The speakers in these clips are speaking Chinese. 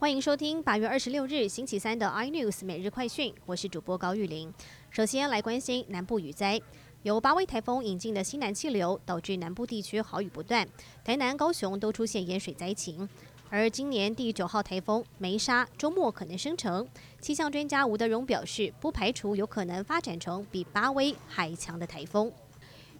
欢迎收听八月二十六日星期三的 iNews 每日快讯，我是主播高玉玲。首先来关心南部雨灾，由八位台风引进的西南气流导致南部地区豪雨不断，台南、高雄都出现淹水灾情。而今年第九号台风梅沙周末可能生成，气象专家吴德荣表示，不排除有可能发展成比八威还强的台风。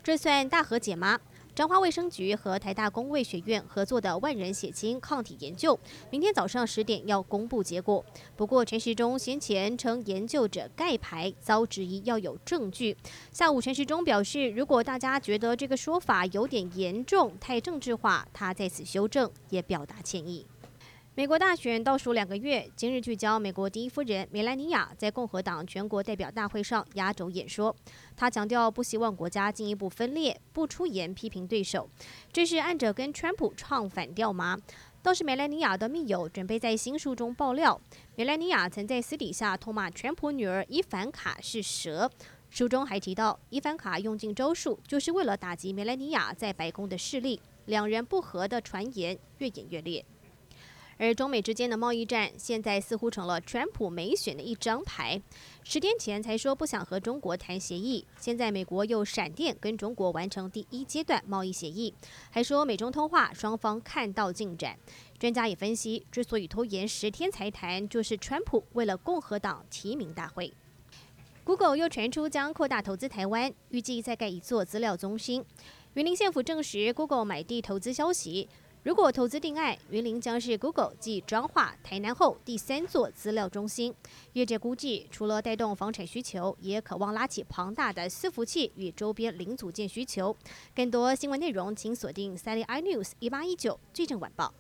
这算大和解吗？彰化卫生局和台大公卫学院合作的万人血清抗体研究，明天早上十点要公布结果。不过陈时中先前称研究者盖牌，遭质疑要有证据。下午陈时中表示，如果大家觉得这个说法有点严重、太政治化，他在此修正，也表达歉意。美国大选倒数两个月，今日聚焦美国第一夫人梅兰妮亚在共和党全国代表大会上压轴演说。她强调不希望国家进一步分裂，不出言批评对手。这是按着跟川普唱反调吗？倒是梅兰妮亚的密友准备在新书中爆料，梅兰妮亚曾在私底下痛骂川普女儿伊凡卡是蛇。书中还提到，伊凡卡用尽招数，就是为了打击梅兰妮亚在白宫的势力。两人不和的传言越演越烈。而中美之间的贸易战，现在似乎成了川普没选的一张牌。十天前才说不想和中国谈协议，现在美国又闪电跟中国完成第一阶段贸易协议，还说美中通话双方看到进展。专家也分析，之所以拖延十天才谈，就是川普为了共和党提名大会。Google 又传出将扩大投资台湾，预计再盖一座资料中心。云林县府证实 Google 买地投资消息。如果投资定案，云林将是 Google 继彰化、台南后第三座资料中心。业界估计，除了带动房产需求，也渴望拉起庞大的伺服器与周边零组件需求。更多新闻内容，请锁定三立 iNews 一八一九最正晚报。